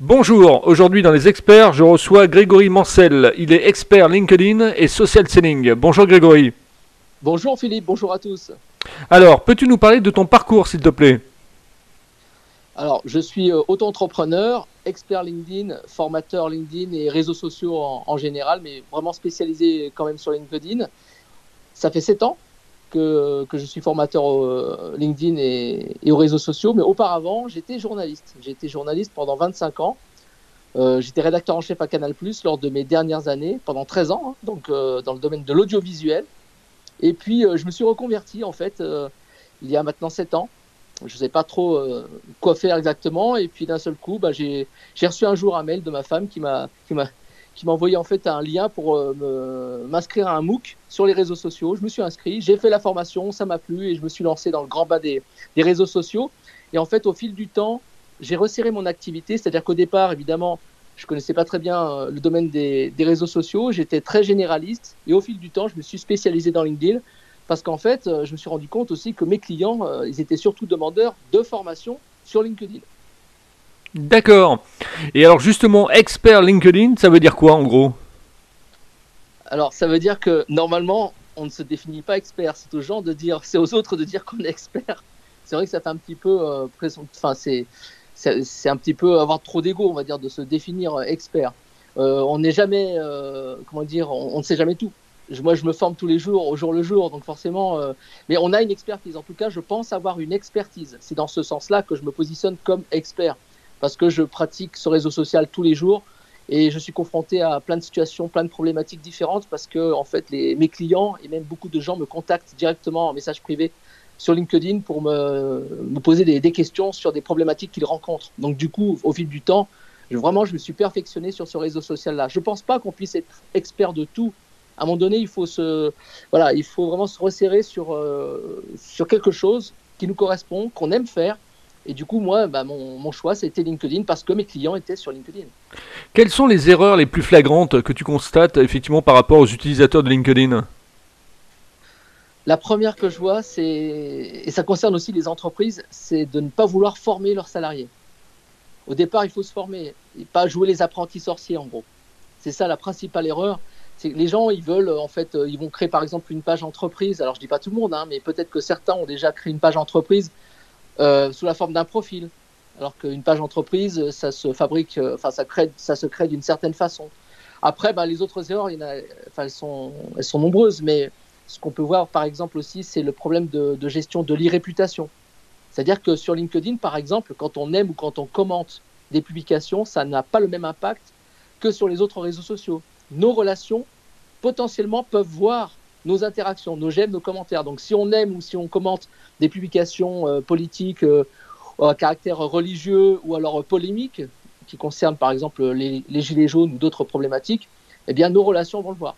Bonjour, aujourd'hui dans les experts, je reçois Grégory Mancel. Il est expert LinkedIn et social selling. Bonjour Grégory. Bonjour Philippe, bonjour à tous. Alors, peux-tu nous parler de ton parcours s'il te plaît? Alors, je suis euh, auto-entrepreneur, expert LinkedIn, formateur LinkedIn et réseaux sociaux en, général, mais vraiment spécialisé quand même sur LinkedIn. Ça fait 7 ans que, je suis formateur au euh, LinkedIn et, aux réseaux sociaux, mais auparavant, j'étais journaliste. J'ai été journaliste pendant 25 ans. Euh, j'étais rédacteur en chef à Canal Plus lors de mes dernières années, pendant 13 ans, hein, donc euh, dans le domaine de l'audiovisuel. Et puis, je me suis reconverti, en fait, il y a maintenant 7 ans. Je ne sais pas trop quoi faire exactement. Et puis, d'un seul coup, bah, j'ai reçu un jour un mail de ma femme qui m'a qui m'a envoyé en fait un lien pour euh, m'inscrire à un MOOC sur les réseaux sociaux. Je me suis inscrit, j'ai fait la formation, ça m'a plu et je me suis lancé dans le grand bas des, réseaux sociaux. Et en fait, au fil du temps, j'ai resserré mon activité, c'est-à-dire qu'au départ, évidemment, je connaissais pas très bien euh, le domaine des, réseaux sociaux, j'étais très généraliste et au fil du temps, je me suis spécialisé dans LinkedIn parce qu'en fait, euh, je me suis rendu compte aussi que mes clients, ils étaient surtout demandeurs de formation sur LinkedIn. D'accord. Et alors justement, expert LinkedIn, ça veut dire quoi en gros? Alors ça veut dire que normalement, on ne se définit pas expert. C'est aux gens de dire, c'est aux autres de dire qu'on est expert. C'est vrai que ça fait un petit peu, euh, enfin c'est, c'est un petit peu avoir trop d'ego, on va dire, de se définir euh, expert. Euh, on n'est jamais, comment dire, on, ne sait jamais tout. moi, je me forme tous les jours, au jour le jour, donc forcément, mais on a une expertise. En tout cas, je pense avoir une expertise. C'est dans ce sens-là que je me positionne comme expert parce que je pratique ce réseau social tous les jours et je suis confronté à plein de situations, plein de problématiques différentes parce que en fait mes clients et même beaucoup de gens me contactent directement en message privé sur LinkedIn pour me, poser des, questions sur des problématiques qu'ils rencontrent. Donc du coup, au fil du temps, vraiment, je me suis perfectionné sur ce réseau social-là. Je ne pense pas qu'on puisse être expert de tout. À un moment donné, il faut se, voilà, il faut vraiment se resserrer sur euh, sur quelque chose qui nous correspond, qu'on aime faire et du coup, moi, bah, mon, choix, c'était LinkedIn parce que mes clients étaient sur LinkedIn. Quelles sont les erreurs les plus flagrantes que tu constates effectivement par rapport aux utilisateurs de LinkedIn? La première que je vois, c'est, et ça concerne aussi les entreprises, c'est de ne pas vouloir former leurs salariés. Au départ, il faut se former et pas jouer les apprentis sorciers, en gros. C'est ça la principale erreur. C'est que les gens, ils veulent, en fait, euh, ils vont créer par exemple une page entreprise. Alors, je dis pas tout le monde, hein, mais peut-être que certains ont déjà créé une page entreprise euh, sous la forme d'un profil. Alors qu'une page entreprise, ça se fabrique, euh, enfin ça, crée, ça se crée d'une certaine façon. Après, ben, les autres erreurs, il y en a, enfin, elles, sont, elles sont nombreuses, mais ce qu'on peut voir par exemple aussi, c'est le problème de, de gestion de l'irréputation. C'est-à-dire que sur LinkedIn, par exemple, quand on aime ou quand on commente des publications, ça n'a pas le même impact que sur les autres réseaux sociaux. Nos relations, potentiellement, peuvent voir nos interactions, nos j'aime, nos commentaires. Donc si on aime ou si on commente des publications euh, politiques euh, à caractère religieux ou alors polémiques, qui concernent par exemple les, gilets jaunes ou d'autres problématiques, eh bien nos relations vont le voir.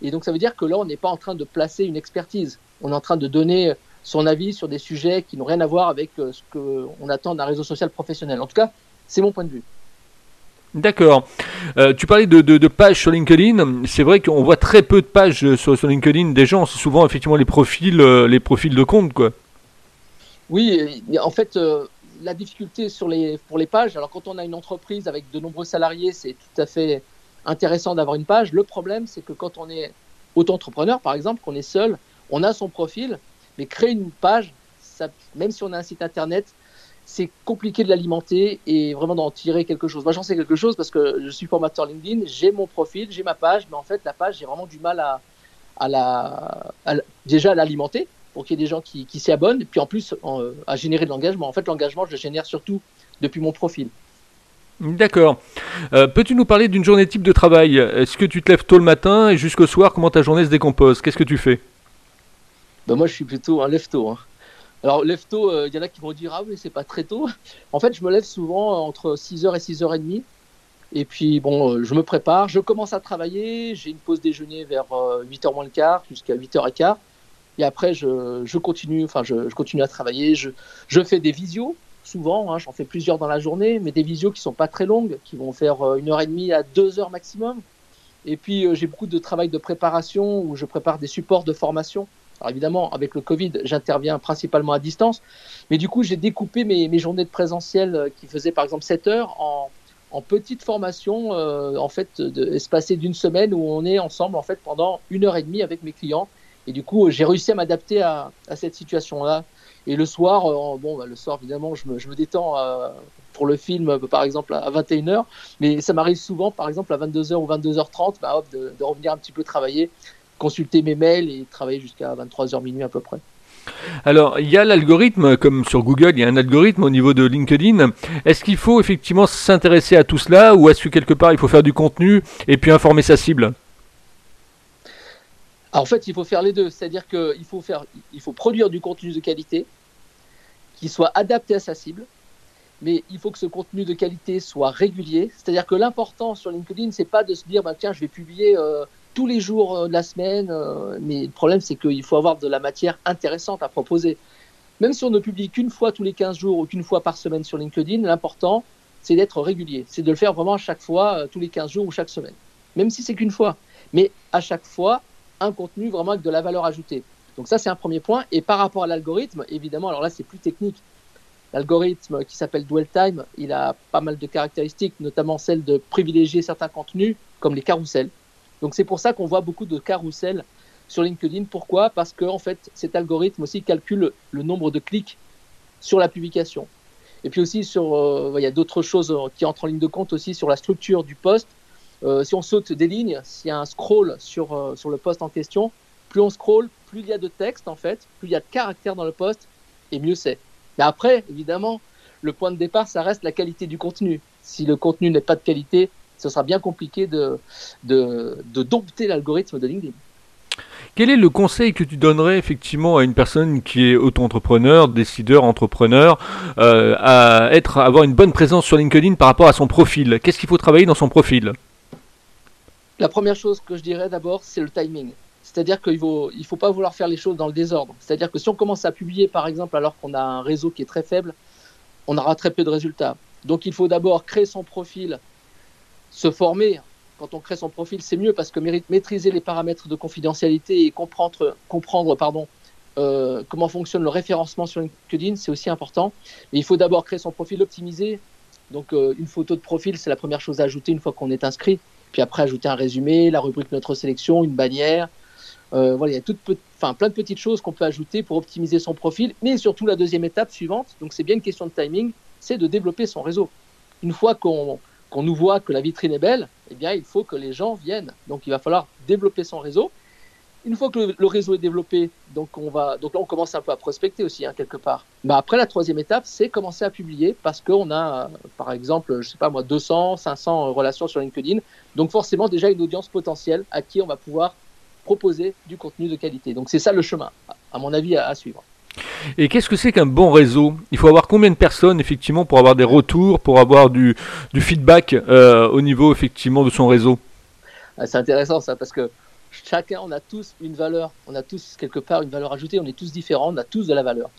Et donc ça veut dire que là, on n'est pas en train de placer une expertise. On est en train de donner son avis sur des sujets qui n'ont rien à voir avec euh, ce qu'on attend d'un réseau social professionnel. En tout cas, c'est mon point de vue. D'accord. Euh, tu parlais de, pages sur LinkedIn. C'est vrai qu'on voit très peu de pages sur, LinkedIn des gens. C'est souvent effectivement les profils, euh, les profils de compte, quoi. Oui, en fait, euh, la difficulté pour les pages. Alors, quand on a une entreprise avec de nombreux salariés, c'est tout à fait intéressant d'avoir une page. Le problème, c'est que quand on est auto-entrepreneur, par exemple, qu'on est seul, on a son profil, mais créer une page, même si on a un site internet, c'est compliqué de l'alimenter et vraiment d'en tirer quelque chose. Moi, j'en sais quelque chose parce que je suis formateur LinkedIn, j'ai mon profil, j'ai ma page, mais en fait, la page, j'ai vraiment du mal à, à la, déjà à l'alimenter pour qu'il y ait des gens qui, qui s'y abonnent, et puis en plus à générer de l'engagement. En fait, l'engagement, je le génère surtout depuis mon profil. D'accord. Euh, peux-tu nous parler d'une journée type de travail? Est-ce que tu te lèves tôt le matin et jusqu'au soir, comment ta journée se décompose? Qu'est-ce que tu fais? Ben Moi, je suis plutôt un lève-tôt. Hein. Alors, lève tôt, il euh, y en a qui vont dire Ah, mais c'est pas très tôt. En fait, je me lève souvent entre 6h et 6h30. Et puis, bon, euh, je me prépare, je commence à travailler. J'ai une pause déjeuner vers 8h euh, moins le quart jusqu'à 8h15. Et après, je, je continue, enfin, je, je, continue à travailler. Je, je fais des visios, souvent, hein, j'en fais plusieurs dans la journée, mais des visios qui sont pas très longues, qui vont faire une heure et demie à deux heures maximum. Et puis, j'ai beaucoup de travail de préparation où je prépare des supports de formation alors évidemment, avec le Covid, j'interviens principalement à distance, mais du coup, j'ai découpé mes, journées de présentiel euh, qui faisaient par exemple 7 heures en, en petite formation, euh, en fait, de, espacée d'une semaine où on est ensemble en fait pendant une heure et demie avec mes clients. Et du coup, j'ai réussi à m'adapter à, cette situation-là. Et le soir, euh, bon, bah, le soir évidemment, je me, détends pour le film, par exemple à 21h, mais ça m'arrive souvent, par exemple à 22h ou 22h30, bah, de, de revenir un petit peu travailler, consulter mes mails et travailler jusqu'à 23h minuit à peu près. Alors, il y a l'algorithme, comme sur Google, il y a un algorithme au niveau de LinkedIn. Est-ce qu'il faut effectivement s'intéresser à tout cela ou est-ce que quelque part il faut faire du contenu et puis informer sa cible? En fait, il faut faire les deux. C'est-à-dire qu'il faut, faire, il faut produire du contenu de qualité qui soit adapté à sa cible, mais il faut que ce contenu de qualité soit régulier. C'est-à-dire que l'important sur LinkedIn, c'est pas de se dire, bah, tiens, je vais publier. Euh, tous les jours euh, de la semaine. Euh, mais le problème, c'est qu'il faut avoir de la matière intéressante à proposer. Même si on ne publie qu'une fois tous les 15 jours ou qu'une fois par semaine sur LinkedIn, l'important, c'est d'être régulier. C'est de le faire vraiment à chaque fois, euh, tous les 15 jours ou chaque semaine. Même si c'est qu'une fois. Mais à chaque fois, un contenu vraiment avec de la valeur ajoutée. Donc ça, c'est un premier point. Et par rapport à l'algorithme, évidemment, alors là, c'est plus technique. L'algorithme qui s'appelle Dwell Time, il a pas mal de caractéristiques, notamment celle de privilégier certains contenus, comme les carousels. Donc c'est pour ça qu'on voit beaucoup de carousels sur LinkedIn. Pourquoi? Parce que en fait, cet algorithme aussi calcule le nombre de clics sur la publication. Et puis aussi sur, euh, il y a d'autres choses qui entrent en ligne de compte aussi sur la structure du post. Euh, si on saute des lignes, s'il y a un scroll sur, euh, sur le post en question, plus on scroll, plus il y a de texte en fait, plus il y a de caractères dans le post, et mieux c'est. Mais après, évidemment, le point de départ, ça reste la qualité du contenu. Si le contenu n'est pas de qualité, ce sera bien compliqué de, de, dompter l'algorithme de LinkedIn. Quel est le conseil que tu donnerais effectivement à une personne qui est auto-entrepreneur, décideur, entrepreneur, euh, à être, avoir une bonne présence sur LinkedIn par rapport à son profil? Qu'est-ce qu'il faut travailler dans son profil? La première chose que je dirais d'abord, c'est le timing. C'est-à-dire qu'il ne faut, il faut pas vouloir faire les choses dans le désordre. C'est-à-dire que si on commence à publier, par exemple, alors qu'on a un réseau qui est très faible, on aura très peu de résultats. Donc il faut d'abord créer son profil se former quand on crée son profil, c'est mieux parce que maîtriser les paramètres de confidentialité et comprendre, comprendre pardon, euh, comment fonctionne le référencement sur LinkedIn, c'est aussi important. Mais il faut d'abord créer son profil optimisé. Donc, euh, une photo de profil, c'est la première chose à ajouter une fois qu'on est inscrit. Puis après, ajouter un résumé, la rubrique Notre sélection, une bannière. Euh, voilà, il y a toute, enfin, plein de petites choses qu'on peut ajouter pour optimiser son profil. Mais surtout, la deuxième étape suivante, donc c'est bien une question de timing, c'est de développer son réseau. Une fois qu'on qu'on nous voit que la vitrine est belle, eh bien, il faut que les gens viennent. Donc, il va falloir développer son réseau. Une fois que le, réseau est développé, donc on va, donc là, on commence un peu à prospecter aussi, hein, quelque part. Bah, après, la troisième étape, c'est commencer à publier parce qu'on a, par exemple, je sais pas moi, 200, 500 relations sur LinkedIn. Donc, forcément, déjà une audience potentielle à qui on va pouvoir proposer du contenu de qualité. Donc, c'est ça le chemin, à mon avis, à suivre. Et qu'est-ce que c'est qu'un bon réseau? Il faut avoir combien de personnes effectivement pour avoir des retours, pour avoir du, feedback euh, au niveau effectivement de son réseau? Ah, C'est intéressant ça parce que chacun, on a tous une valeur, on a tous quelque part une valeur ajoutée, on est tous différents, on a tous de la valeur.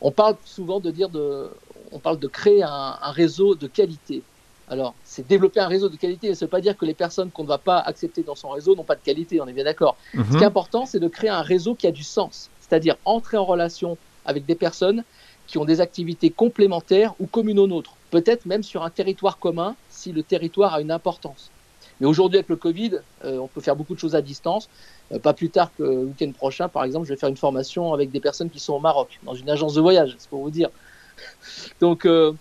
On parle souvent de dire de, on parle de créer un, réseau de qualité. Alors, c'est développer un réseau de qualité, mais ça ne veut pas dire que les personnes qu'on ne va pas accepter dans son réseau n'ont pas de qualité, on est bien d'accord. Ce qui est mhm. important, c'est de créer un réseau qui a du sens c'est-à-dire entrer en relation avec des personnes qui ont des activités complémentaires ou communes aux nôtres, peut-être même sur un territoire commun si le territoire a une importance. Mais aujourd'hui, avec le Covid, euh, on peut faire beaucoup de choses à distance. Euh, pas plus tard que le week-end prochain, par exemple, je vais faire une formation avec des personnes qui sont au Maroc, dans une agence de voyage, c'est pour vous dire. Donc euh,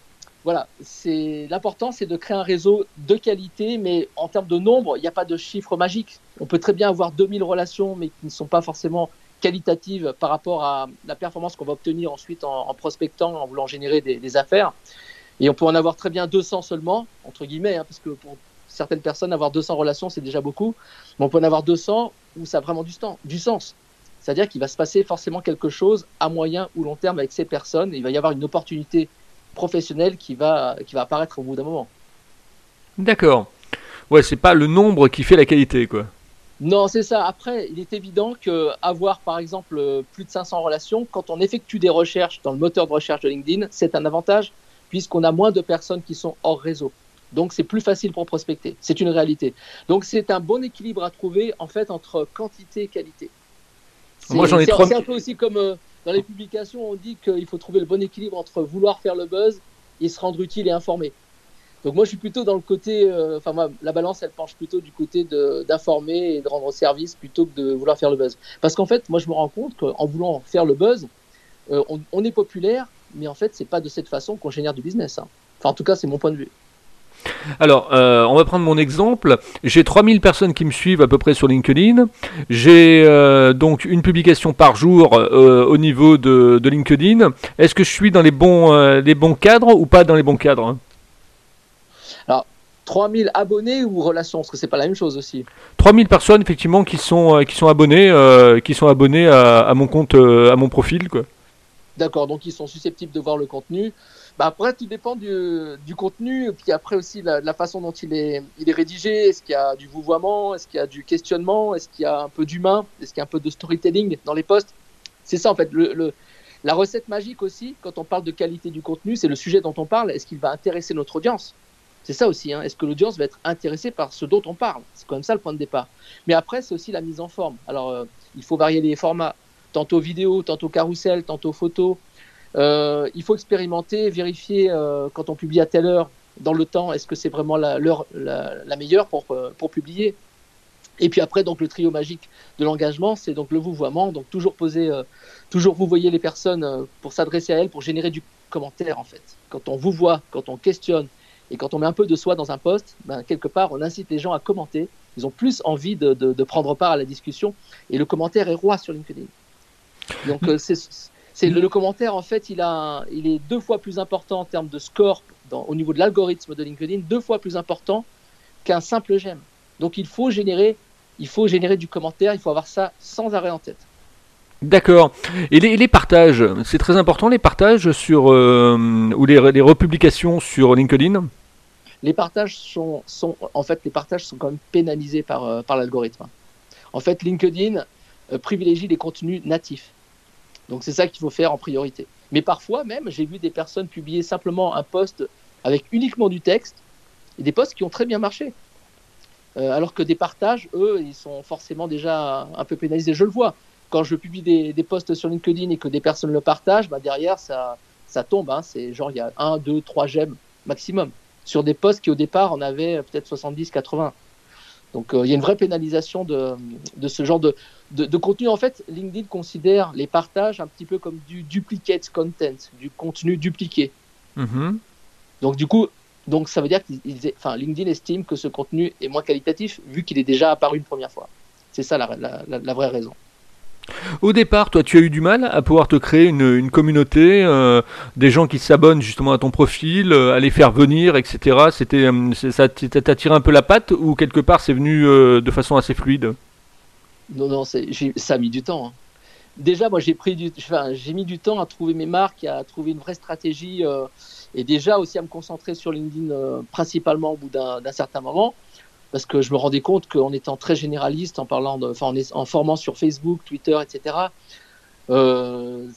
voilà, c'est l'important, c'est de créer un réseau de qualité, mais en termes de nombre, il n'y a pas de chiffre magique. On peut très bien avoir 2000 relations, mais qui ne sont pas forcément qualitative par rapport à la performance qu'on va obtenir ensuite en, prospectant, en voulant générer des, affaires. Et on peut en avoir très bien 200 seulement, entre guillemets, hein, parce que pour certaines personnes, avoir 200 relations, c'est déjà beaucoup. Mais on peut en avoir 200 où ça a vraiment du, temps, du sens. C'est-à-dire qu'il va se passer forcément quelque chose à moyen ou long terme avec ces personnes. Il va y avoir une opportunité professionnelle qui va, qui va apparaître au bout d'un moment. D'accord. Ouais, c'est pas le nombre qui fait la qualité, quoi. Non, c'est ça. Après, il est évident que avoir, par exemple, plus de 500 relations, quand on effectue des recherches dans le moteur de recherche de LinkedIn, c'est un avantage puisqu'on a moins de personnes qui sont hors réseau. Donc, c'est plus facile pour prospecter. C'est une réalité. Donc, c'est un bon équilibre à trouver, en fait, entre quantité et qualité. Moi, j'en ai C'est un peu aussi comme euh, dans les publications, on dit qu'il faut trouver le bon équilibre entre vouloir faire le buzz et se rendre utile et informé. Donc moi, je suis plutôt dans le côté, euh, enfin la balance, elle penche plutôt du côté d'informer et de rendre service plutôt que de vouloir faire le buzz. Parce qu'en fait, moi, je me rends compte qu'en voulant faire le buzz, euh, on, est populaire, mais en fait, c'est pas de cette façon qu'on génère du business. Hein. Enfin, en tout cas, c'est mon point de vue. Alors, euh, on va prendre mon exemple. J'ai 3000 personnes qui me suivent à peu près sur LinkedIn. J'ai donc une publication par jour au niveau de, de LinkedIn. Est-ce que je suis dans les bons, les bons cadres ou pas dans les bons cadres 3000 abonnés ou relations Parce que c'est pas la même chose aussi. 3000 personnes effectivement qui sont, euh, qui sont abonnés, euh, qui sont abonnés à, mon compte, euh, à mon profil. quoi. D'accord, donc ils sont susceptibles de voir le contenu. Bah après, tout dépend du, du contenu, et puis après aussi la, la façon dont il est, il est rédigé. Est-ce qu'il y a du vouvoiement? Est-ce qu'il y a du questionnement? Est-ce qu'il y a un peu d'humain? Est-ce qu'il y a un peu de storytelling dans les posts? C'est ça en fait. Le, le, la recette magique aussi, quand on parle de qualité du contenu, c'est le sujet dont on parle. Est-ce qu'il va intéresser notre audience? C'est ça aussi. Hein. Est-ce que l'audience va être intéressée par ce dont on parle? C'est quand même ça le point de départ. Mais après, c'est aussi la mise en forme. Alors, euh, il faut varier les formats. Tantôt vidéo, tantôt carrousel, tantôt photo. Euh, il faut expérimenter, vérifier euh, quand on publie à telle heure dans le temps, est-ce que c'est vraiment la, la, meilleure pour, pour publier? Et puis après, donc le trio magique de l'engagement, c'est donc le vouvoiement. Donc toujours poser, toujours vous voyez les personnes pour s'adresser à elles, pour générer du commentaire en fait. Quand on vous voit, quand on questionne, et quand on met un peu de soi dans un poste, ben, quelque part, on incite les gens à commenter. Ils ont plus envie de, de, prendre part à la discussion. Et le commentaire est roi sur LinkedIn. Donc, euh, c'est le, commentaire, en fait, il, a, il est deux fois plus important en termes de score au niveau de l'algorithme de LinkedIn, deux fois plus important qu'un simple j'aime. Donc, il faut générer, il faut générer du commentaire. Il faut avoir ça sans arrêt en tête. D'accord. Et les, partages, c'est très important les partages sur euh, ou les, les, republications sur LinkedIn? Les partages sont, sont, en fait, les partages sont quand même pénalisés par, euh, par l'algorithme. En fait, LinkedIn euh, privilégie les contenus natifs. Donc c'est ça qu'il faut faire en priorité. Mais parfois même, j'ai vu des personnes publier simplement un post avec uniquement du texte et des posts qui ont très bien marché. Euh, alors que des partages, eux, ils sont forcément déjà un peu pénalisés. Je le vois. Quand je publie des, des posts sur LinkedIn et que des personnes le partagent, bah derrière, ça, ça tombe. Hein. C'est genre, il y a un, deux, trois j'aime maximum sur des postes qui au départ en avaient peut-être 70, 80. Donc euh, il y a une vraie pénalisation de, de ce genre de, de, contenu. En fait, LinkedIn considère les partages un petit peu comme du duplicate content, du contenu dupliqué. Mm-hmm. Donc du coup, donc ça veut dire que enfin, LinkedIn estime que ce contenu est moins qualitatif vu qu'il est déjà apparu une première fois. C'est ça la, la, la vraie raison. Au départ, toi, tu as eu du mal à pouvoir te créer une, communauté, euh, des gens qui s'abonnent justement à ton profil, euh, à les faire venir, etc. C'était, euh, ça t'a tiré un peu la patte ou quelque part c'est venu de façon assez fluide? Non, non, ça a mis du temps. Hein. Déjà, moi, j'ai pris j'ai mis du temps à trouver mes marques, à trouver une vraie stratégie, et déjà aussi à me concentrer sur LinkedIn principalement au bout d'un certain moment parce que je me rendais compte qu'en étant très généraliste, en parlant de, enfin, en, formant sur Facebook, Twitter, etc. Euh,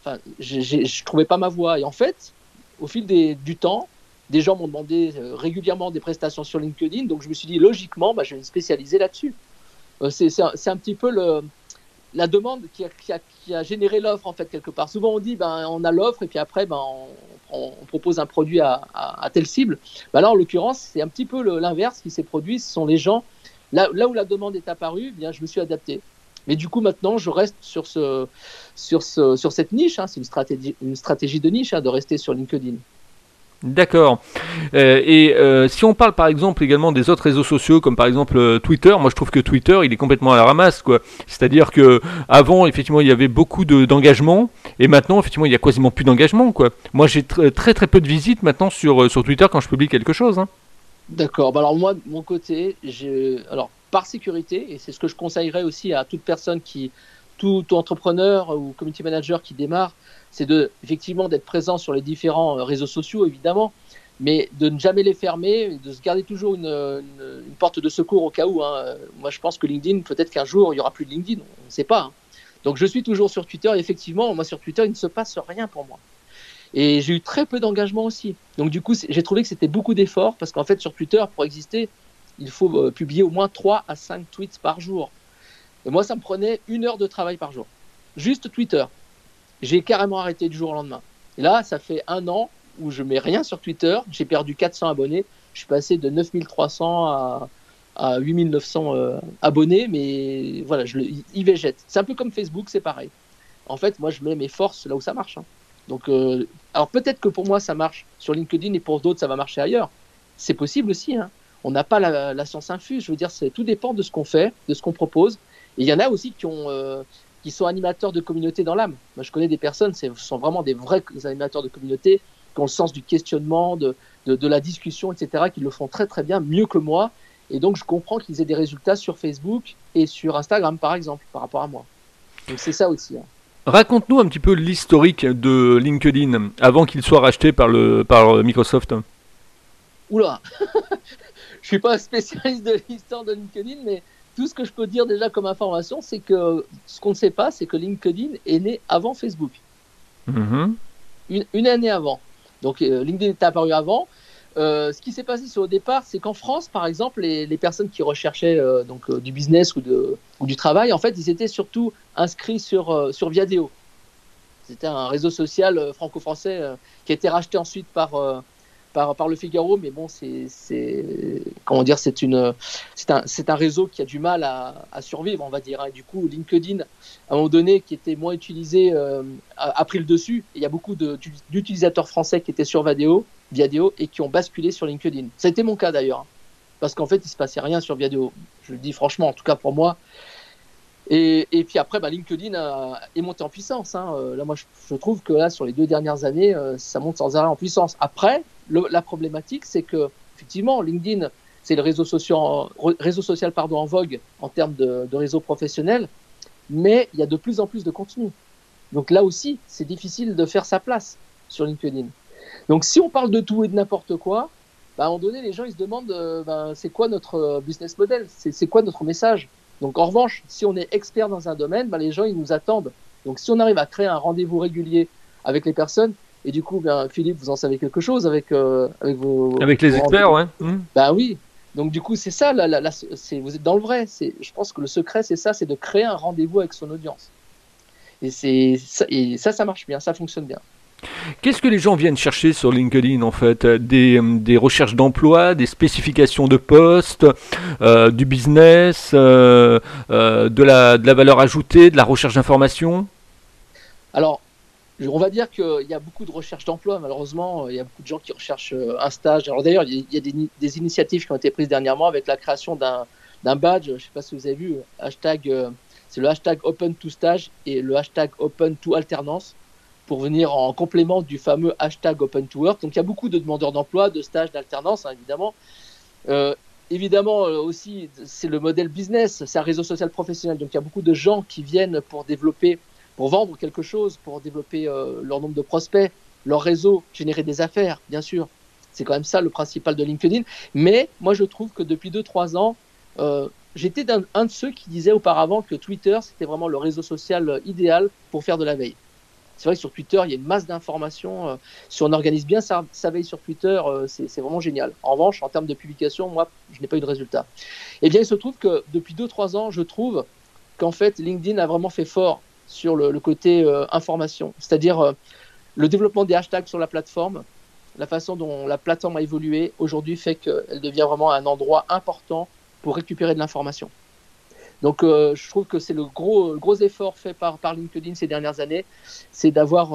enfin, je trouvais pas ma voie. Et en fait, au fil des, du temps, des gens m'ont demandé euh, régulièrement des prestations sur LinkedIn, donc je me suis dit logiquement, bah, je vais me spécialiser là-dessus. Euh, c'est un, petit peu la demande qui a, qui a, qui a généré l'offre en fait quelque part. Souvent on dit ben on a l'offre et puis après ben on, on, propose un produit à, telle cible. Ben là en l'occurrence c'est un petit peu l'inverse qui s'est produit. Ce sont les gens là, où la demande est apparue, bien je me suis adapté. Mais du coup maintenant je reste sur ce sur ce sur cette niche. Hein. C'est une stratégie une stratégie de niche hein, de rester sur LinkedIn. D'accord. Euh, et euh, si on parle par exemple également des autres réseaux sociaux, comme par exemple euh, Twitter, moi je trouve que Twitter il est complètement à la ramasse, quoi. C'est-à-dire que avant effectivement il y avait beaucoup d'engagement, et maintenant effectivement il y a quasiment plus d'engagement, quoi. Moi j'ai très très peu de visites maintenant sur sur Twitter quand je publie quelque chose. Hein. D'accord. Bah alors moi de mon côté, alors par sécurité, et c'est ce que je conseillerais aussi à toute personne qui, tout entrepreneur ou community manager qui démarre c'est de effectivement d'être présent sur les différents euh, réseaux sociaux, évidemment, mais de ne jamais les fermer, de se garder toujours une, porte de secours au cas où. Hein. Moi, je pense que LinkedIn, peut-être qu'un jour, il y aura plus de LinkedIn, on ne sait pas. Hein. Donc, je suis toujours sur Twitter. Et effectivement, moi, sur Twitter, il ne se passe rien pour moi. Et j'ai eu très peu d'engagement aussi. Donc, du coup, j'ai trouvé que c'était beaucoup d'efforts parce qu'en fait, sur Twitter, pour exister, il faut euh, publier au moins 3 à 5 tweets par jour. Et moi, ça me prenait une heure de travail par jour. Juste Twitter j'ai carrément arrêté du jour au lendemain. Et là, ça fait un an où je mets rien sur Twitter. J'ai perdu 400 abonnés. Je suis passé de 9300 à, à 8900 euh, abonnés, mais voilà, je le végète. C'est un peu comme Facebook, c'est pareil. En fait, moi, je mets mes forces là où ça marche. Hein. Donc, euh, alors peut-être que pour moi, ça marche sur LinkedIn et pour d'autres, ça va marcher ailleurs. C'est possible aussi. Hein. On n'a pas la, science infuse. Je veux dire, tout dépend de ce qu'on fait, de ce qu'on propose. Et il y en a aussi qui ont, euh, qui sont animateurs de communauté dans l'âme. Moi, je connais des personnes, ce sont vraiment des vrais animateurs de communauté, qui ont le sens du questionnement, de, de, la discussion, etc., qui le font très très bien, mieux que moi. Et donc, je comprends qu'ils aient des résultats sur Facebook et sur Instagram, par exemple, par rapport à moi. Donc, c'est ça aussi. Hein. Raconte-nous un petit peu l'historique de LinkedIn avant qu'il soit racheté par, le, par Microsoft. Oula Je suis pas un spécialiste de l'histoire de LinkedIn, mais tout ce que je peux dire déjà comme information, c'est que ce qu'on ne sait pas, c'est que LinkedIn est né avant Facebook. Mm-hmm. Une, année avant. Donc euh, LinkedIn est apparu avant. Euh, ce qui s'est passé au départ, c'est qu'en France, par exemple, les, personnes qui recherchaient euh, donc du business ou, de, ou du travail, en fait, ils étaient surtout inscrits sur sur Viadeo. C'était un réseau social franco-français qui a été racheté ensuite par par, le Figaro, mais bon, c'est comment dire, c'est une, c'est un, réseau qui a du mal à, survivre, on va dire. Hein. du coup, LinkedIn, à un moment donné, qui était moins utilisé, euh, a, pris le dessus. il y a beaucoup d'utilisateurs français qui étaient sur Viadeo, Viadeo et qui ont basculé sur LinkedIn. Ça a été mon cas d'ailleurs, hein. parce qu'en fait, il se passait rien sur Viadeo. Je le dis franchement, en tout cas pour moi. Et, puis après, bah, LinkedIn est monté en puissance. Hein. Euh, là, moi, je, trouve que là, sur les deux dernières années, euh, ça monte sans arrêt en puissance. Après, la problématique, c'est que effectivement, LinkedIn, c'est le réseau social, pardon, en vogue en termes de, réseau professionnel, mais il y a de plus en plus de contenu. Donc là aussi, c'est difficile de faire sa place sur LinkedIn. Donc si on parle de tout et de n'importe quoi, bah, à un moment donné, les gens ils se demandent euh, bah, c'est quoi notre business model, c'est quoi notre message? Donc en revanche, si on est expert dans un domaine, bah, les gens ils nous attendent. Donc si on arrive à créer un rendez-vous régulier avec les personnes, et du coup, bien, Philippe, vous en savez quelque chose avec, euh, avec vos. Avec les experts, ouais. Mmh. Ben oui. Donc du coup, c'est ça, la, la, vous êtes dans le vrai. Je pense que le secret, c'est ça, c'est de créer un rendez-vous avec son audience. Et, ça, et ça, ça marche bien, ça fonctionne bien. Qu'est-ce que les gens viennent chercher sur LinkedIn en fait? Des, des, recherches d'emploi, des spécifications de poste, euh, du business, euh, de, la, de la valeur ajoutée, de la recherche d'informations? Alors, on va dire qu'il y a beaucoup de recherches d'emploi, malheureusement. Il y a beaucoup de gens qui recherchent euh, un stage. Alors d'ailleurs, il y a des, initiatives qui ont été prises dernièrement avec la création d'un badge. Je ne sais pas si vous avez vu, hashtag, euh, c'est le hashtag Open to Stage et le hashtag Open to Alternance pour venir en complément du fameux hashtag Open to Work. Donc il y a beaucoup de demandeurs d'emploi, de stages, d'alternance, hein, évidemment. Euh, évidemment aussi, c'est le modèle business, c'est un réseau social professionnel. Donc il y a beaucoup de gens qui viennent pour développer pour vendre quelque chose, pour développer euh, leur nombre de prospects, leur réseau, générer des affaires, bien sûr. C'est quand même ça le principal de LinkedIn. Mais moi, je trouve que depuis 2-3 ans, euh, j'étais un, de ceux qui disaient auparavant que Twitter, c'était vraiment le réseau social euh, idéal pour faire de la veille. C'est vrai que sur Twitter, il y a une masse d'informations. si on organise bien sa, veille sur Twitter, c'est vraiment génial. En revanche, en termes de publication, moi, je n'ai pas eu de résultat. Eh bien, il se trouve que depuis 2-3 ans, je trouve qu'en fait, LinkedIn a vraiment fait fort sur le, côté euh, information, c'est-à-dire euh, le développement des hashtags sur la plateforme, la façon dont la plateforme a évolué aujourd'hui fait qu'elle devient vraiment un endroit important pour récupérer de l'information. Donc euh, je trouve que c'est le gros, gros effort fait par, par LinkedIn ces dernières années, c'est d'avoir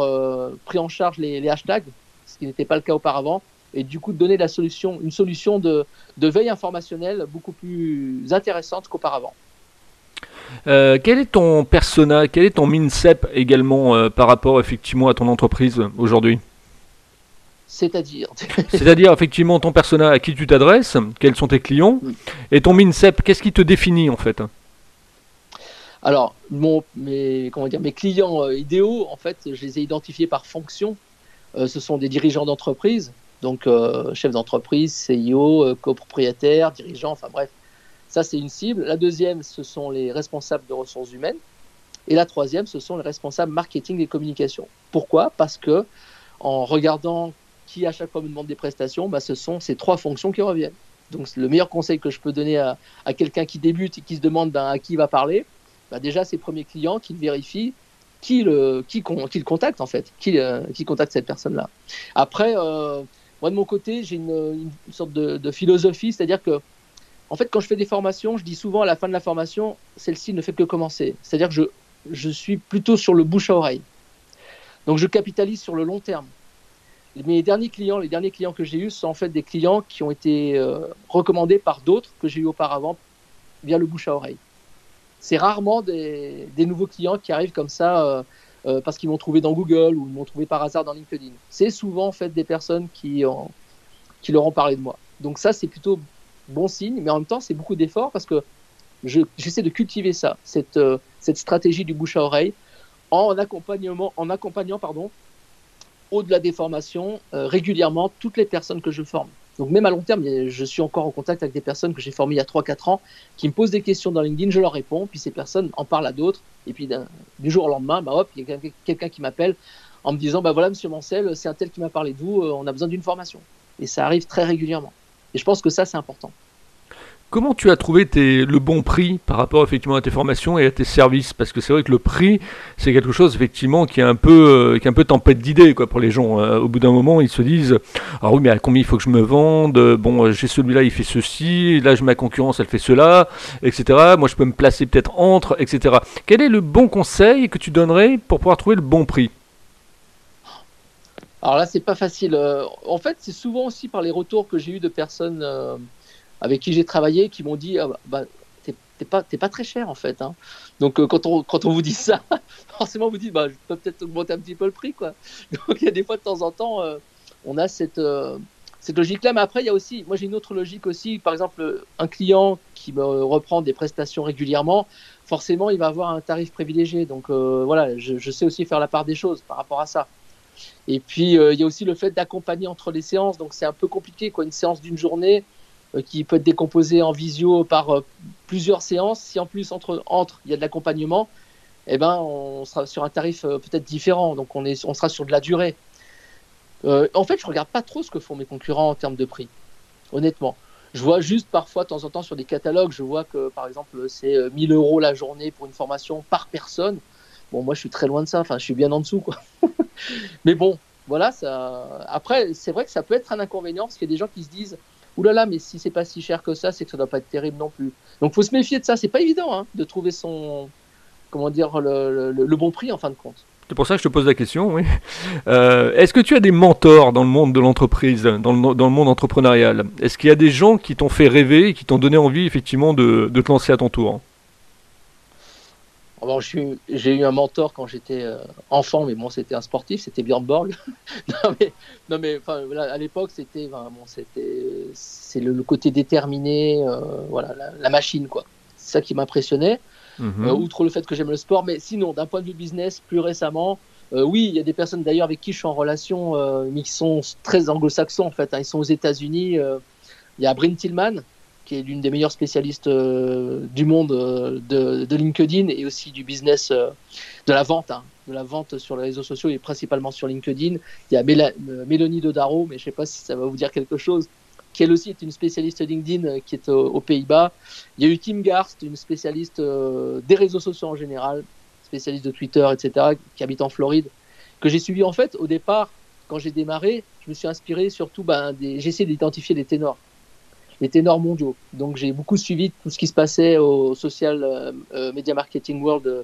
pris en charge les, hashtags, ce qui n'était pas le cas auparavant, et du coup de donner la solution, une solution de, de veille informationnelle beaucoup plus intéressante qu'auparavant. Euh, quel est ton persona, quel est ton MINCEP également euh, par rapport effectivement à ton entreprise aujourd'hui? C'est-à-dire. C'est-à-dire effectivement ton persona à qui tu t'adresses, quels sont tes clients, et ton MINCEP, qu'est-ce qui te définit en fait? Alors, mon, mes, comment dire, mes clients euh, idéaux, en fait, je les ai identifiés par fonction. ce sont des dirigeants d'entreprise, donc chefs d'entreprise, CIO, copropriétaires, dirigeants, enfin bref, ça, c'est une cible. La deuxième, ce sont les responsables de ressources humaines. Et la troisième, ce sont les responsables marketing et communication. Pourquoi? Parce que en regardant qui à chaque fois me demande des prestations, bah, ce sont ces trois fonctions qui reviennent. Donc le meilleur conseil que je peux donner à, quelqu'un qui débute et qui se demande ben, à qui il va parler, bah, déjà ses premiers clients, qu'il vérifie qui le, qui, qui le contacte en fait, qui, qui contacte cette personne-là. Après, moi de mon côté, j'ai une, sorte de, de philosophie, c'est-à-dire que en fait, quand je fais des formations, je dis souvent à la fin de la formation, celle-ci ne fait que commencer. C'est-à-dire que je, je suis plutôt sur le bouche à oreille. Donc je capitalise sur le long terme. Mes derniers clients, les derniers clients que j'ai eus sont en fait des clients qui ont été euh, recommandés par d'autres que j'ai eu auparavant via le bouche à oreille. C'est rarement des, nouveaux clients qui arrivent comme ça euh, euh, parce qu'ils m'ont trouvé dans Google ou ils m'ont trouvé par hasard dans LinkedIn. C'est souvent en fait des personnes qui, qui leur ont parlé de moi. Donc ça c'est plutôt bon signe, mais en même temps c'est beaucoup d'efforts parce que j'essaie de cultiver ça, cette, cette stratégie du bouche à oreille en accompagnement, en accompagnant au-delà des formations euh, régulièrement toutes les personnes que je forme. Donc même à long terme, je suis encore en contact avec des personnes que j'ai formées il y a 3-4 ans qui me posent des questions dans LinkedIn, je leur réponds, puis ces personnes en parlent à d'autres, et puis du jour au lendemain, bah hop, il y a quelqu'un qui m'appelle en me disant, bah voilà, monsieur Mancel, c'est un tel qui m'a parlé de vous, euh, on a besoin d'une formation. Et ça arrive très régulièrement. Et je pense que ça, c'est important. Comment tu as trouvé le bon prix par rapport effectivement à tes formations et à tes services? Parce que c'est vrai que le prix, c'est quelque chose effectivement qui est un peu, euh, qui est un peu tempête d'idées quoi pour les gens. Euh, au bout d'un moment, ils se disent ah oui, mais à combien il faut que je me vende? Bon, euh, j'ai celui-là, il fait ceci. Là, j'ai ma concurrence, elle fait cela, etc. Moi, je peux me placer peut-être entre, etc. Quel est le bon conseil que tu donnerais pour pouvoir trouver le bon prix? Alors là, c'est pas facile. En fait, c'est souvent aussi par les retours que j'ai eu de personnes avec qui j'ai travaillé qui m'ont dit ah, bah, t'es pas, pas très cher en fait. Hein. Donc euh, quand, on, quand on vous dit ça, forcément vous dites bah, je peux peut-être augmenter un petit peu le prix. Quoi. Donc il y a des fois de temps en temps, euh, on a cette, euh, cette logique-là. Mais après, il y a aussi, moi j'ai une autre logique aussi. Par exemple, un client qui me reprend des prestations régulièrement, forcément il va avoir un tarif privilégié. Donc voilà, je, je, sais aussi faire la part des choses par rapport à ça. Et puis il y a aussi le fait d'accompagner entre les séances. Donc c'est un peu compliqué. Quoi. Une séance d'une journée, qui peut être décomposé en visio par euh, plusieurs séances. Si en plus entre, entre il y a de l'accompagnement, eh ben, on sera sur un tarif euh, peut-être différent. Donc on, est, on sera sur de la durée. en fait, je regarde pas trop ce que font mes concurrents en termes de prix, honnêtement. Je vois juste parfois, de temps en temps, sur des catalogues, je vois que, par exemple, c'est 1000 euros la journée pour une formation par personne. Bon, moi, je suis très loin de ça. Enfin, je suis bien en dessous, quoi. Mais bon, voilà. Après, c'est vrai que ça peut être un inconvénient parce qu'il y a des gens qui se disent Ouh là là, mais si c'est pas si cher que ça, c'est que ça doit pas être terrible non plus. Donc faut se méfier de ça. C'est pas évident hein, de trouver son, comment dire, le, bon prix en fin de compte. C'est pour ça que je te pose la question, oui. Euh, est-ce que tu as des mentors dans le monde de l'entreprise, dans le, monde entrepreneurial? Est-ce qu'il y a des gens qui t'ont fait rêver et qui t'ont donné envie effectivement de te lancer à ton tour? J'ai eu un mentor quand j'étais euh, enfant, mais bon, c'était un sportif, c'était Björn Borg. non, mais, non, mais à l'époque, c'était bon, c'est le, côté déterminé, euh, voilà, la, machine, quoi. C'est ça qui m'impressionnait. Mhm. Euh, outre le fait que j'aime le sport, mais sinon, d'un point de vue business, plus récemment, oui, il y a des personnes d'ailleurs avec qui je suis en relation, mais qui sont très anglo-saxons en fait. Hein. ils sont aux États-Unis. il y a Bryn Tillman, qui est l'une des meilleures spécialistes euh, du monde euh, de, LinkedIn et aussi du business euh, de la vente, hein, de la vente sur les réseaux sociaux et principalement sur LinkedIn. Il y a Mélanie Dodaro, mais je ne sais pas si ça va vous dire quelque chose, qui elle aussi est une spécialiste LinkedIn qui est aux, Pays-Bas. Il y a eu Kim Garst, une spécialiste des réseaux sociaux en général, spécialiste de Twitter, etc., qui habite en Floride, que j'ai suivi en fait au départ. Quand j'ai démarré, je me suis inspiré surtout, ben, des... j'essaie d'identifier des ténors les ténors mondiaux. Donc j'ai beaucoup suivi tout ce qui se passait au Social euh, euh, Media Marketing World euh,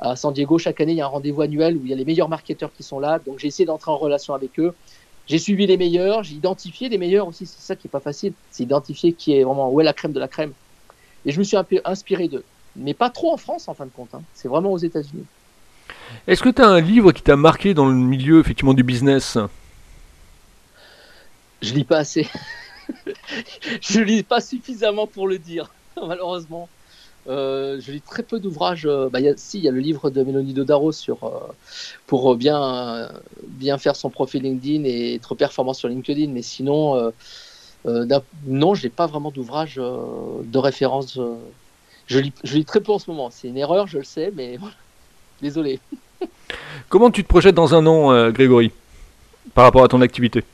à San Diego. Chaque année, il y a un rendez-vous annuel où il y a les meilleurs marketeurs qui sont là. Donc j'ai essayé d'entrer en relation avec eux. J'ai suivi les meilleurs, j'ai identifié les meilleurs aussi. C'est ça qui est pas facile, c'est identifier qui est vraiment où est la crème de la crème. Et je me suis un peu inspiré d'eux, mais pas trop en France en fin de compte. Hein. C'est vraiment aux États-Unis. Est-ce que tu as un livre qui t'a marqué dans le milieu effectivement du business? Je lis pas assez. Je lis pas suffisamment pour le dire, malheureusement. Euh, je lis très peu d'ouvrages. Euh, bah, si, il y a le livre de Mélanie Dodaro sur, euh, pour bien, bien faire son profil LinkedIn et être performant sur LinkedIn. Mais sinon, non, je n'ai pas vraiment d'ouvrage de référence. je, lis, très peu en ce moment. C'est une erreur, je le sais, mais désolé. Comment tu te projettes dans un an, Grégory, par rapport à ton activité?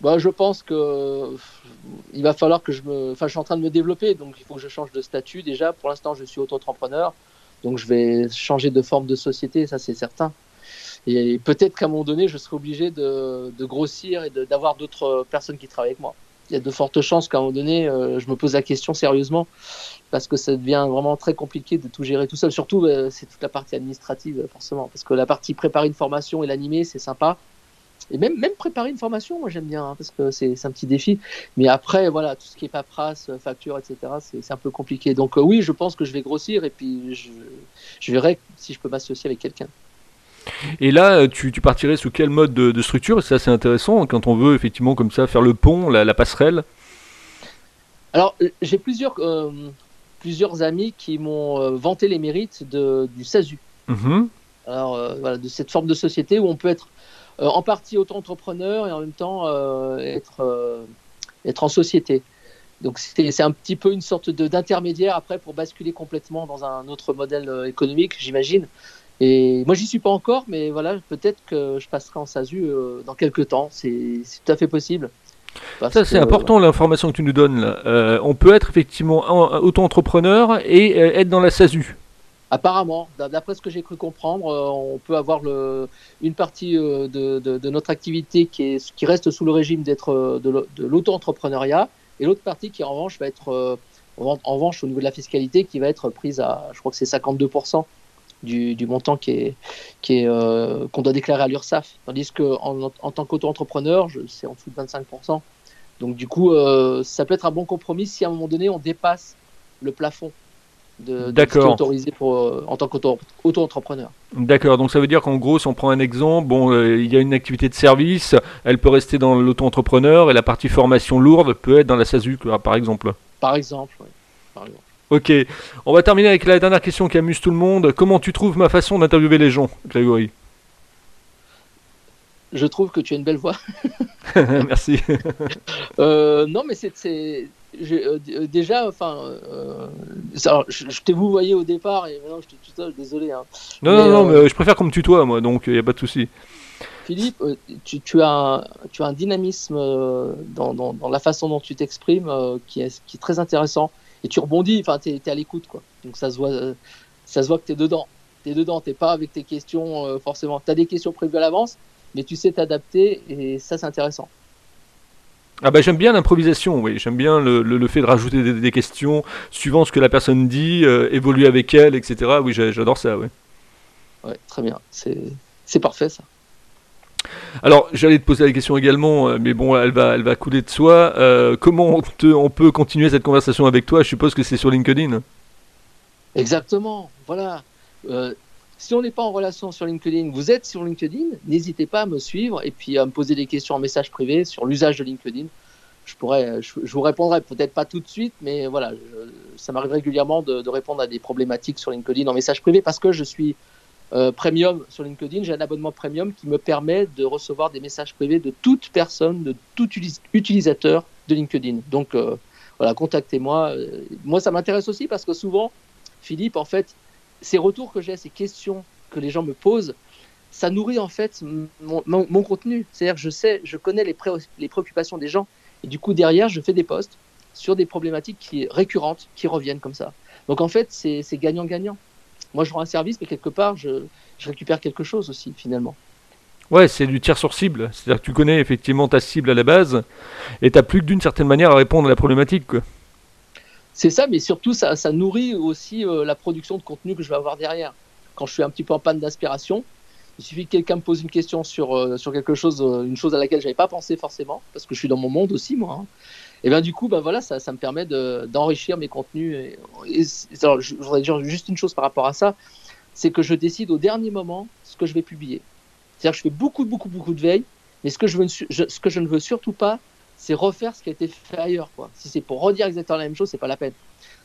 Bah, je pense que il va falloir que je me. Enfin, je suis en train de me développer, donc il faut que je change de statut déjà. Pour l'instant, je suis auto-entrepreneur. Donc je vais changer de forme de société, ça c'est certain. Et peut-être qu'à un moment donné, je serai obligé de, grossir et d'avoir d'autres personnes qui travaillent avec moi. Il y a de fortes chances qu'à un moment donné, euh, je me pose la question sérieusement, parce que ça devient vraiment très compliqué de tout gérer tout seul. Surtout, euh, c'est toute la partie administrative, forcément, parce que la partie préparer une formation et l'animer, c'est sympa. Et même, même préparer une formation, moi j'aime bien, hein, parce que c'est un petit défi. Mais après, voilà, tout ce qui est paperasse, facture, etc., c'est un peu compliqué. Donc euh, oui, je pense que je vais grossir et puis je, je verrai si je peux m'associer avec quelqu'un. Et là, tu, tu, partirais sous quel mode de, structure? C'est assez intéressant quand on veut effectivement comme ça faire le pont, la, passerelle. Alors, euh, j'ai plusieurs, euh, plusieurs amis qui m'ont vanté les mérites de, du SASU. Mm-hmm. Alors, voilà, de cette forme de société où on peut être euh, en partie auto-entrepreneur et en même temps euh, être, euh, être en société. Donc c'est un petit peu une sorte d'intermédiaire après pour basculer complètement dans un autre modèle économique, j'imagine. Et moi, j'y suis pas encore, mais voilà, peut-être que je passerai en SASU dans quelques temps. C'est tout à fait possible. Ça, c'est important l'information que tu nous donnes. Là. on peut être effectivement auto-entrepreneur et être dans la SASU. Apparemment, d'après ce que j'ai cru comprendre, euh, on peut avoir une partie euh, de, notre activité qui, est, qui reste sous le régime d'être euh, de l'auto-entrepreneuriat et l'autre partie qui en revanche va être en revanche au niveau de la fiscalité qui va être prise à, je crois que c'est 52% du, montant qu'on doit déclarer à l'URSSAF, tandis que en, en tant qu'auto-entrepreneur, c'est en dessous de 25%. Donc du coup, ça peut être un bon compromis si à un moment donné on dépasse le plafond D'accord. autorisé pour, euh, en tant qu'auto-entrepreneur. D'accord, donc ça veut dire qu'en gros, si on prend un exemple, bon, euh, il y a une activité de service, elle peut rester dans l'auto-entrepreneur et la partie formation lourde peut être dans la SASU, par exemple. Par exemple, oui. Ok, on va terminer avec la dernière question qui amuse tout le monde. Comment tu trouves ma façon d'interviewer les gens, Grégory? Je trouve que tu as une belle voix. Merci. Euh, non, mais c'est euh, euh, déjà, enfin, euh, je, t'ai vous voyez au départ et maintenant je te tutoie, désolé. Hein. Non, non, non, mais je préfère qu'on me tutoie, moi, donc il n'y a pas de souci. Philippe, tu, tu, as un, tu as un dynamisme dans, dans, dans la façon dont tu t'exprimes qui, est, qui est très intéressant. Et tu rebondis, enfin, tu es, à l'écoute, quoi. Donc ça se voit, ça se voit que tu es dedans. Tu es dedans, tu pas avec tes questions forcément. Tu as des questions prévues à l'avance, mais tu sais t'adapter et ça, c'est intéressant. Ah bah j'aime bien l'improvisation, oui. J'aime bien le, le, fait de rajouter des, questions suivant ce que la personne dit, euh, évoluer avec elle, etc. Oui, j'adore ça, oui. Ouais, très bien. C'est parfait ça. Alors, j'allais te poser la question également, euh, mais bon, elle va, elle va couler de soi. Euh, comment on, on, peut continuer cette conversation avec toi? Je suppose que c'est sur LinkedIn. Exactement, voilà. Si on n'est pas en relation sur LinkedIn, vous êtes sur LinkedIn, n'hésitez pas à me suivre et puis à me poser des questions en message privé sur l'usage de LinkedIn. Je pourrais, je, vous répondrai peut-être pas tout de suite, mais voilà, ça m'arrive régulièrement de, répondre à des problématiques sur LinkedIn en message privé parce que je suis euh, premium sur LinkedIn. J'ai un abonnement premium qui me permet de recevoir des messages privés de toute personne, de tout utilisateur de LinkedIn. Donc euh, voilà, contactez-moi. Euh, moi, ça m'intéresse aussi parce que souvent, Philippe, en fait, ces retours que j'ai, ces questions que les gens me posent, ça nourrit en fait mon, contenu. C'est-à-dire, je sais, je connais les, préoccupations des gens, et du coup derrière, je fais des posts sur des problématiques qui récurrentes, qui reviennent comme ça. Donc en fait, c'est gagnant-gagnant. Moi, je rends un service, mais quelque part, je, récupère quelque chose aussi finalement. Ouais, c'est du tir sur cible. C'est-à-dire que tu connais effectivement ta cible à la base, et tu n'as plus que d'une certaine manière à répondre à la problématique. C'est ça, mais surtout, ça, nourrit aussi euh, la production de contenu que je vais avoir derrière. Quand je suis un petit peu en panne d'inspiration, il suffit que quelqu'un me pose une question sur, euh, sur quelque chose, euh, une chose à laquelle je n'avais pas pensé forcément, parce que je suis dans mon monde aussi, moi. Hein. Et bien du coup, ben voilà, ça, me permet d'enrichir mes contenus. Et, alors, je, voudrais dire juste une chose par rapport à ça, c'est que je décide au dernier moment ce que je vais publier. C'est-à-dire que je fais beaucoup, beaucoup, beaucoup de veille, mais ce que je ne veux surtout pas, c'est refaire ce qui a été fait ailleurs. Quoi. Si c'est pour redire exactement la même chose, c'est pas la peine.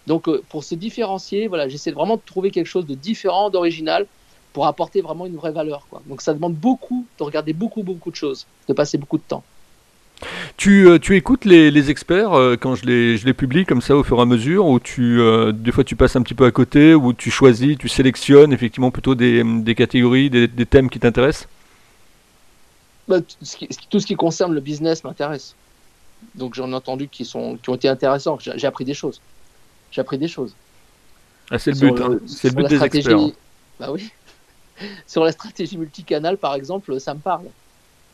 Donc, euh, pour se différencier, voilà, j'essaie vraiment de trouver quelque chose de différent, d'original, pour apporter vraiment une vraie valeur. Quoi. Donc, ça demande beaucoup de regarder beaucoup, beaucoup de choses, de passer beaucoup de temps. Tu, euh, tu écoutes les, les experts euh, quand je les, je les publie comme ça au fur et à mesure, ou tu, des fois tu passes un petit peu à côté, ou tu choisis, tu sélectionnes effectivement plutôt des, des catégories, des, des, thèmes qui t'intéressent? Bah, Tout ce qui concerne le business m'intéresse. Donc j'en ai entendu qui, sont, qui ont été intéressants. J'ai appris des choses. J'ai appris des choses. Ah, c'est le but, hein. c'est le but des experts. Hein. Bah oui. sur la stratégie multicanal, par exemple, ça me parle.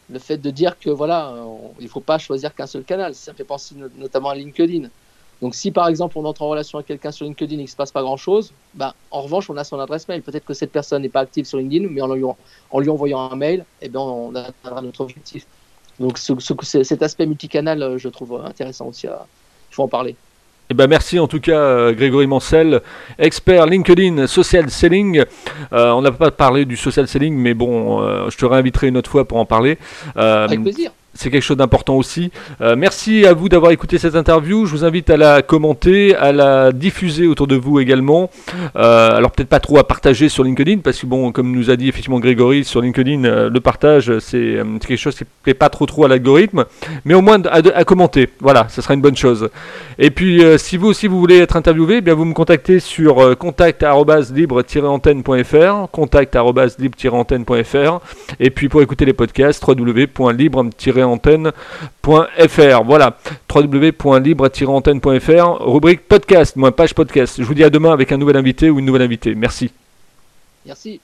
Le fait de dire que voilà, il ne faut pas choisir qu'un seul canal. Ça me fait penser notamment à LinkedIn. Donc si par exemple on entre en relation avec quelqu'un sur LinkedIn et qu'il ne se passe pas grand-chose, bah, en revanche on a son adresse mail. Peut-être que cette personne n'est pas active sur LinkedIn, mais en lui, en lui envoyant un mail, eh bien, on atteindra notre objectif. Donc ce, cet aspect multicanal, euh, je trouve intéressant aussi. À, il faut en parler. Eh ben merci en tout cas euh, Grégory Mancel, expert LinkedIn social selling. Euh, on n'a pas parlé du social selling, mais bon, je te réinviterai une autre fois pour en parler. Avec plaisir c'est quelque chose d'important aussi. Euh, merci à vous d'avoir écouté cette interview. Je vous invite à la commenter, à la diffuser autour de vous également. Euh, alors peut-être pas trop à partager sur LinkedIn, parce que bon, comme nous a dit effectivement Grégory sur LinkedIn, euh, le partage c'est quelque chose qui ne plaît pas trop trop à l'algorithme, mais au moins à, commenter. Voilà, ce sera une bonne chose. Et puis si vous aussi vous voulez être interviewé, eh bien vous me contactez sur contact@libre-antenne.fr, contact@libre-antenne.fr, et puis pour écouter les podcasts www.libre- antenne.fr. Voilà, www.libre-antenne.fr, rubrique podcast, moins page podcast. Je vous dis à demain avec un nouvel invité ou une nouvelle invitée. Merci. Merci.